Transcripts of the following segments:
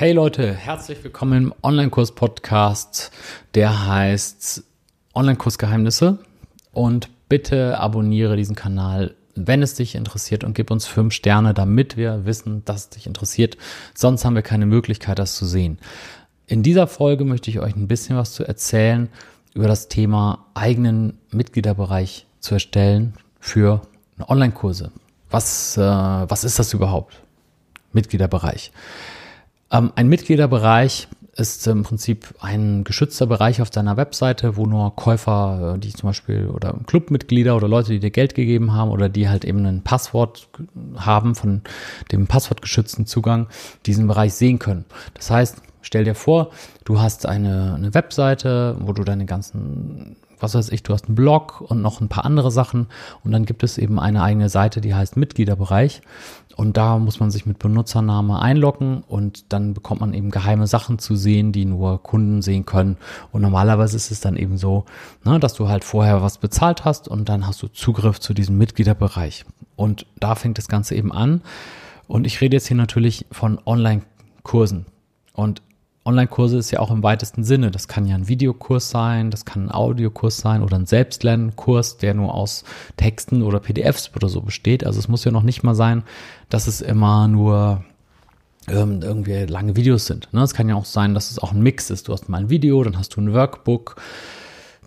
Hey Leute, herzlich willkommen im Online-Kurs-Podcast, der heißt Online-Kurs-Geheimnisse. Und bitte abonniere diesen Kanal, wenn es dich interessiert und gib uns fünf Sterne, damit wir wissen, dass es dich interessiert. Sonst haben wir keine Möglichkeit, das zu sehen. In dieser Folge möchte ich euch ein bisschen was zu erzählen über das Thema eigenen Mitgliederbereich zu erstellen für Online-Kurse. Was, äh, was ist das überhaupt? Mitgliederbereich. Ähm, ein Mitgliederbereich ist im Prinzip ein geschützter Bereich auf deiner Webseite, wo nur Käufer, äh, die zum Beispiel oder Clubmitglieder oder Leute, die dir Geld gegeben haben oder die halt eben ein Passwort haben von dem passwortgeschützten Zugang, diesen Bereich sehen können. Das heißt, stell dir vor, du hast eine, eine Webseite, wo du deine ganzen was weiß ich, du hast einen Blog und noch ein paar andere Sachen und dann gibt es eben eine eigene Seite, die heißt Mitgliederbereich und da muss man sich mit Benutzername einloggen und dann bekommt man eben geheime Sachen zu sehen, die nur Kunden sehen können. Und normalerweise ist es dann eben so, ne, dass du halt vorher was bezahlt hast und dann hast du Zugriff zu diesem Mitgliederbereich. Und da fängt das Ganze eben an. Und ich rede jetzt hier natürlich von Online-Kursen. Und Online-Kurse ist ja auch im weitesten Sinne. Das kann ja ein Videokurs sein, das kann ein Audiokurs sein oder ein Selbstlernkurs, der nur aus Texten oder PDFs oder so besteht. Also es muss ja noch nicht mal sein, dass es immer nur ähm, irgendwie lange Videos sind. Ne? Es kann ja auch sein, dass es auch ein Mix ist. Du hast mal ein Video, dann hast du ein Workbook,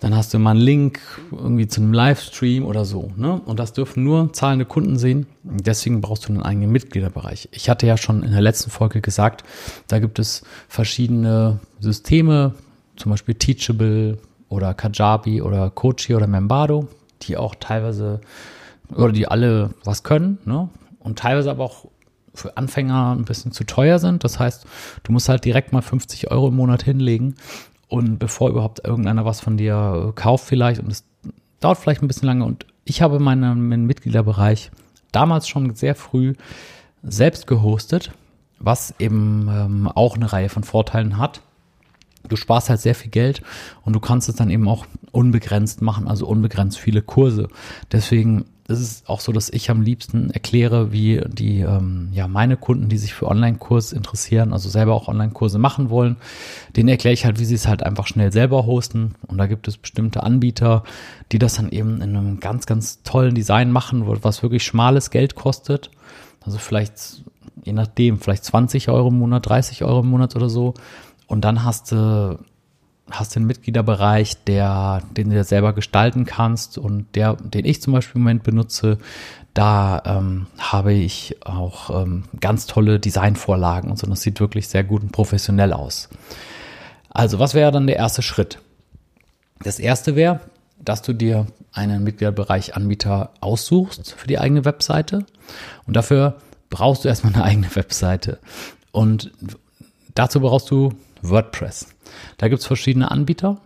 dann hast du mal einen Link irgendwie zu einem Livestream oder so. Ne? Und das dürfen nur zahlende Kunden sehen. Deswegen brauchst du einen eigenen Mitgliederbereich. Ich hatte ja schon in der letzten Folge gesagt, da gibt es verschiedene Systeme, zum Beispiel Teachable oder Kajabi oder Kochi oder Membado, die auch teilweise oder die alle was können ne? und teilweise aber auch für Anfänger ein bisschen zu teuer sind. Das heißt, du musst halt direkt mal 50 Euro im Monat hinlegen und bevor überhaupt irgendeiner was von dir äh, kauft vielleicht und es dauert vielleicht ein bisschen lange und ich habe meinen, meinen Mitgliederbereich damals schon sehr früh selbst gehostet, was eben ähm, auch eine Reihe von Vorteilen hat. Du sparst halt sehr viel Geld und du kannst es dann eben auch unbegrenzt machen, also unbegrenzt viele Kurse. Deswegen ist es auch so, dass ich am liebsten erkläre, wie die, ähm, ja, meine Kunden, die sich für Online-Kurs interessieren, also selber auch Online-Kurse machen wollen, denen erkläre ich halt, wie sie es halt einfach schnell selber hosten. Und da gibt es bestimmte Anbieter, die das dann eben in einem ganz, ganz tollen Design machen, was wirklich schmales Geld kostet. Also vielleicht, je nachdem, vielleicht 20 Euro im Monat, 30 Euro im Monat oder so. Und dann hast du hast den Mitgliederbereich, der, den du dir selber gestalten kannst und der, den ich zum Beispiel im Moment benutze, da ähm, habe ich auch ähm, ganz tolle Designvorlagen und so. Das sieht wirklich sehr gut und professionell aus. Also, was wäre dann der erste Schritt? Das erste wäre, dass du dir einen Mitgliederbereich Anbieter aussuchst für die eigene Webseite. Und dafür brauchst du erstmal eine eigene Webseite. Und dazu brauchst du WordPress. Da gibt es verschiedene Anbieter.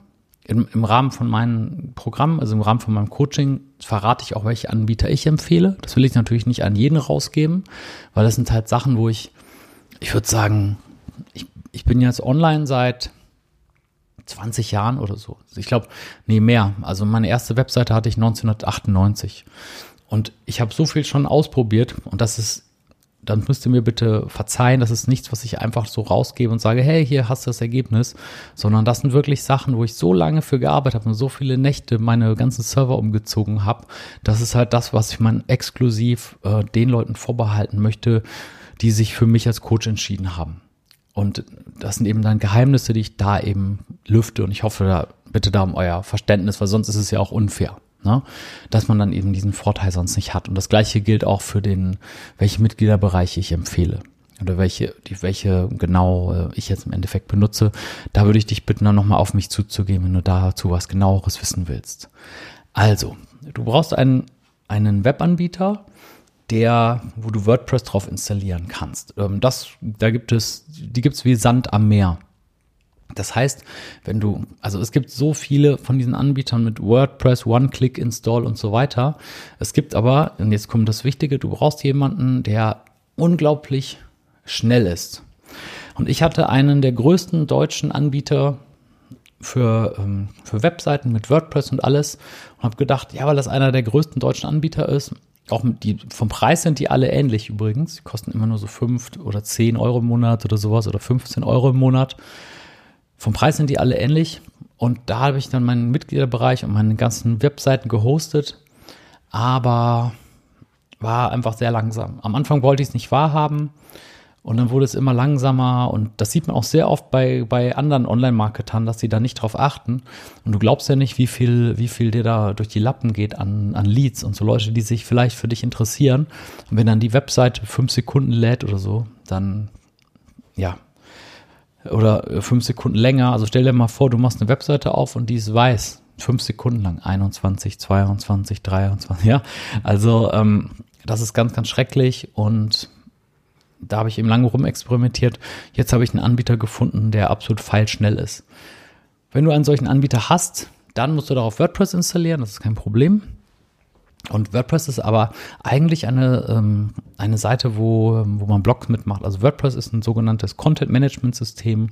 Im, Im Rahmen von meinem Programm, also im Rahmen von meinem Coaching, verrate ich auch, welche Anbieter ich empfehle. Das will ich natürlich nicht an jeden rausgeben, weil das sind halt Sachen, wo ich, ich würde sagen, ich, ich bin jetzt online seit 20 Jahren oder so. Ich glaube, nee, mehr. Also meine erste Webseite hatte ich 1998. Und ich habe so viel schon ausprobiert und das ist dann müsst ihr mir bitte verzeihen, das ist nichts, was ich einfach so rausgebe und sage, hey, hier hast du das Ergebnis, sondern das sind wirklich Sachen, wo ich so lange für gearbeitet habe und so viele Nächte meine ganzen Server umgezogen habe. Das ist halt das, was ich man exklusiv äh, den Leuten vorbehalten möchte, die sich für mich als Coach entschieden haben. Und das sind eben dann Geheimnisse, die ich da eben lüfte und ich hoffe da bitte da um euer Verständnis, weil sonst ist es ja auch unfair ne? dass man dann eben diesen Vorteil sonst nicht hat. Und das gleiche gilt auch für den, welche Mitgliederbereiche ich empfehle oder welche, die, welche genau äh, ich jetzt im Endeffekt benutze. Da würde ich dich bitten, dann nochmal auf mich zuzugehen, wenn du dazu was genaueres wissen willst. Also, du brauchst einen, einen Webanbieter, der, wo du WordPress drauf installieren kannst. Ähm, das, da gibt es, die gibt es wie Sand am Meer. Das heißt, wenn du, also es gibt so viele von diesen Anbietern mit WordPress, One-Click-Install und so weiter. Es gibt aber, und jetzt kommt das Wichtige, du brauchst jemanden, der unglaublich schnell ist. Und ich hatte einen der größten deutschen Anbieter für, ähm, für Webseiten mit WordPress und alles und habe gedacht, ja, weil das einer der größten deutschen Anbieter ist, auch die, vom Preis sind die alle ähnlich übrigens. Die kosten immer nur so 5 oder 10 Euro im Monat oder sowas oder 15 Euro im Monat. Vom Preis sind die alle ähnlich. Und da habe ich dann meinen Mitgliederbereich und meine ganzen Webseiten gehostet. Aber war einfach sehr langsam. Am Anfang wollte ich es nicht wahrhaben. Und dann wurde es immer langsamer und das sieht man auch sehr oft bei, bei anderen Online-Marketern, dass sie da nicht drauf achten. Und du glaubst ja nicht, wie viel, wie viel dir da durch die Lappen geht an, an Leads und so Leute, die sich vielleicht für dich interessieren. Und wenn dann die Webseite fünf Sekunden lädt oder so, dann, ja, oder fünf Sekunden länger. Also stell dir mal vor, du machst eine Webseite auf und die ist weiß. Fünf Sekunden lang. 21, 22, 23, ja. Also, ähm, das ist ganz, ganz schrecklich und da habe ich eben lange rumexperimentiert. Jetzt habe ich einen Anbieter gefunden, der absolut feilschnell ist. Wenn du einen solchen Anbieter hast, dann musst du darauf WordPress installieren, das ist kein Problem. Und WordPress ist aber eigentlich eine, ähm, eine Seite, wo, wo man Blogs mitmacht. Also WordPress ist ein sogenanntes Content-Management-System,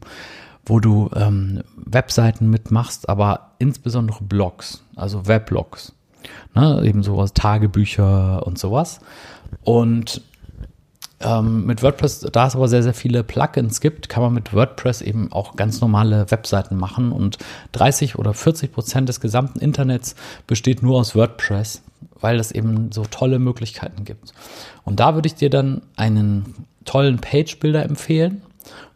wo du ähm, Webseiten mitmachst, aber insbesondere Blogs, also Weblogs. Ne, eben sowas, Tagebücher und sowas. Und ähm, mit WordPress, da es aber sehr, sehr viele Plugins gibt, kann man mit WordPress eben auch ganz normale Webseiten machen und 30 oder 40 Prozent des gesamten Internets besteht nur aus WordPress, weil es eben so tolle Möglichkeiten gibt. Und da würde ich dir dann einen tollen Page-Builder empfehlen,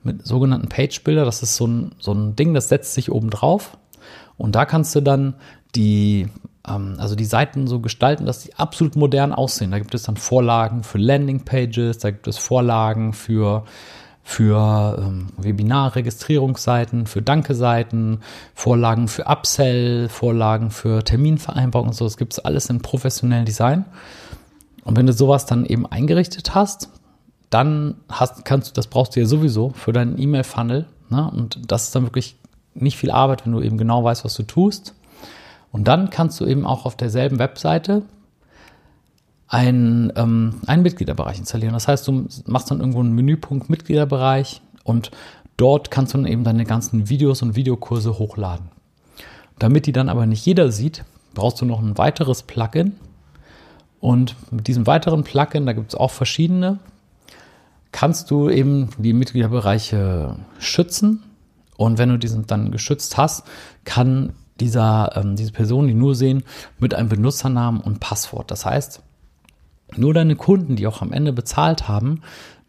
mit sogenannten Page-Builder. Das ist so ein, so ein Ding, das setzt sich oben drauf. Und da kannst du dann die ähm, also die Seiten so gestalten, dass sie absolut modern aussehen. Da gibt es dann Vorlagen für Landingpages, da gibt es Vorlagen für für ähm, Webinar-Registrierungsseiten, für Danke-Seiten, Vorlagen für Upsell, Vorlagen für Terminvereinbarung und so. Das gibt es alles in professionellem Design. Und wenn du sowas dann eben eingerichtet hast, dann hast, kannst du, das brauchst du ja sowieso für deinen E-Mail-Funnel. Ne? Und das ist dann wirklich nicht viel Arbeit, wenn du eben genau weißt, was du tust. Und dann kannst du eben auch auf derselben Webseite einen, ähm, einen Mitgliederbereich installieren. Das heißt, du machst dann irgendwo einen Menüpunkt Mitgliederbereich und dort kannst du dann eben deine ganzen Videos und Videokurse hochladen. Damit die dann aber nicht jeder sieht, brauchst du noch ein weiteres Plugin. Und mit diesem weiteren Plugin, da gibt es auch verschiedene, kannst du eben die Mitgliederbereiche schützen. Und wenn du diesen dann geschützt hast, kann dieser, ähm, diese Person, die nur sehen, mit einem Benutzernamen und Passwort. Das heißt, nur deine Kunden, die auch am Ende bezahlt haben,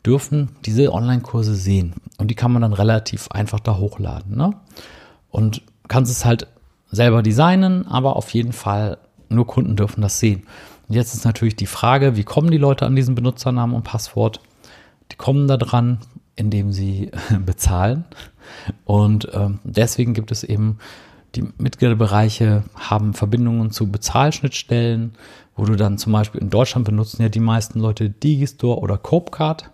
dürfen diese Online-Kurse sehen. Und die kann man dann relativ einfach da hochladen. Ne? Und kannst es halt selber designen, aber auf jeden Fall nur Kunden dürfen das sehen. Und jetzt ist natürlich die Frage, wie kommen die Leute an diesen Benutzernamen und Passwort? Die kommen da dran, indem sie bezahlen. Und ähm, deswegen gibt es eben die Mitgliederbereiche haben Verbindungen zu Bezahlschnittstellen, wo du dann zum Beispiel in Deutschland benutzen ja die meisten Leute Digistore oder Copecard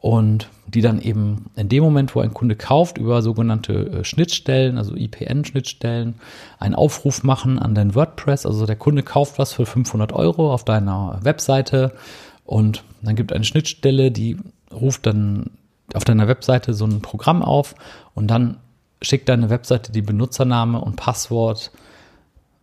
und die dann eben in dem Moment, wo ein Kunde kauft, über sogenannte äh, Schnittstellen, also IPN-Schnittstellen, einen Aufruf machen an dein WordPress. Also der Kunde kauft was für 500 Euro auf deiner Webseite und dann gibt eine Schnittstelle, die ruft dann auf deiner Webseite so ein Programm auf und dann schickt deine Webseite die Benutzername und Passwort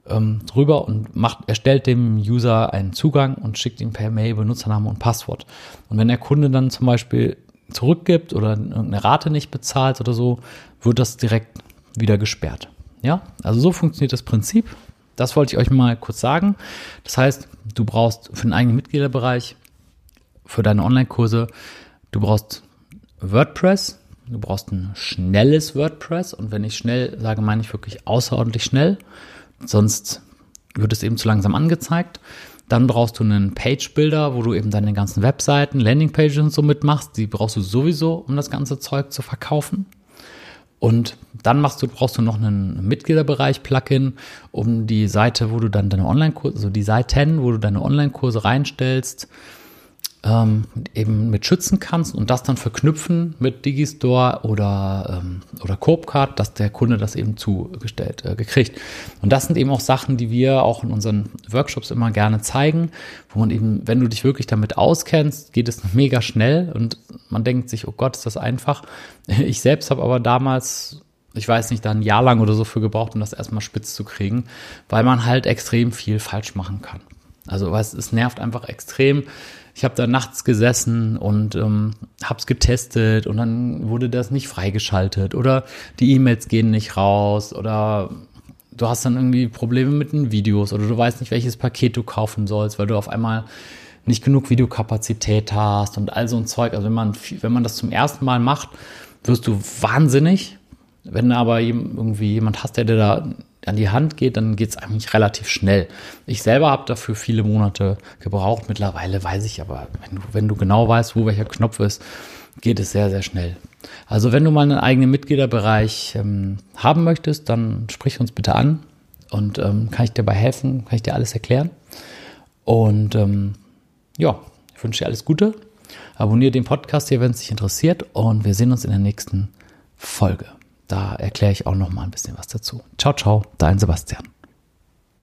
ähm, drüber und macht, erstellt dem User einen Zugang und schickt ihm per Mail Benutzername und Passwort. Und wenn der Kunde dann zum Beispiel zurückgibt oder irgendeine Rate nicht bezahlt oder so, wird das direkt wieder gesperrt. Ja, also so funktioniert das Prinzip. Das wollte ich euch mal kurz sagen. Das heißt, du brauchst für den eigenen Mitgliederbereich, für deine Online-Kurse, du brauchst WordPress, Du brauchst ein schnelles WordPress und wenn ich schnell sage, meine ich wirklich außerordentlich schnell. Sonst wird es eben zu langsam angezeigt. Dann brauchst du einen Page Builder, wo du eben deine ganzen Webseiten, Landingpages und so mitmachst. Die brauchst du sowieso, um das ganze Zeug zu verkaufen. Und dann machst du, brauchst du noch einen Mitgliederbereich-Plugin, um die Seite, wo du dann deine Online-Kurse, also die Seiten, wo du deine Online-Kurse reinstellst, ähm, eben mit schützen kannst und das dann verknüpfen mit Digistore oder, ähm, oder Coopcard, dass der Kunde das eben zugestellt äh, gekriegt. Und das sind eben auch Sachen, die wir auch in unseren Workshops immer gerne zeigen, wo man eben, wenn du dich wirklich damit auskennst, geht es mega schnell und man denkt sich, oh Gott, ist das einfach. Ich selbst habe aber damals ich weiß nicht, da ein Jahr lang oder so für gebraucht, um das erstmal spitz zu kriegen, weil man halt extrem viel falsch machen kann. Also was, es nervt einfach extrem. Ich habe da nachts gesessen und ähm, habe es getestet und dann wurde das nicht freigeschaltet oder die E-Mails gehen nicht raus oder du hast dann irgendwie Probleme mit den Videos oder du weißt nicht, welches Paket du kaufen sollst, weil du auf einmal nicht genug Videokapazität hast und all so ein Zeug. Also wenn man, wenn man das zum ersten Mal macht, wirst du wahnsinnig. Wenn aber irgendwie jemand hast, der dir da an die Hand geht, dann geht es eigentlich relativ schnell. Ich selber habe dafür viele Monate gebraucht. Mittlerweile weiß ich aber, wenn du, wenn du genau weißt, wo welcher Knopf ist, geht es sehr, sehr schnell. Also wenn du mal einen eigenen Mitgliederbereich ähm, haben möchtest, dann sprich uns bitte an und ähm, kann ich dir dabei helfen, kann ich dir alles erklären. Und ähm, ja, ich wünsche dir alles Gute. Abonniere den Podcast hier, wenn es dich interessiert und wir sehen uns in der nächsten Folge. Da erkläre ich auch noch mal ein bisschen was dazu. Ciao, ciao, dein Sebastian.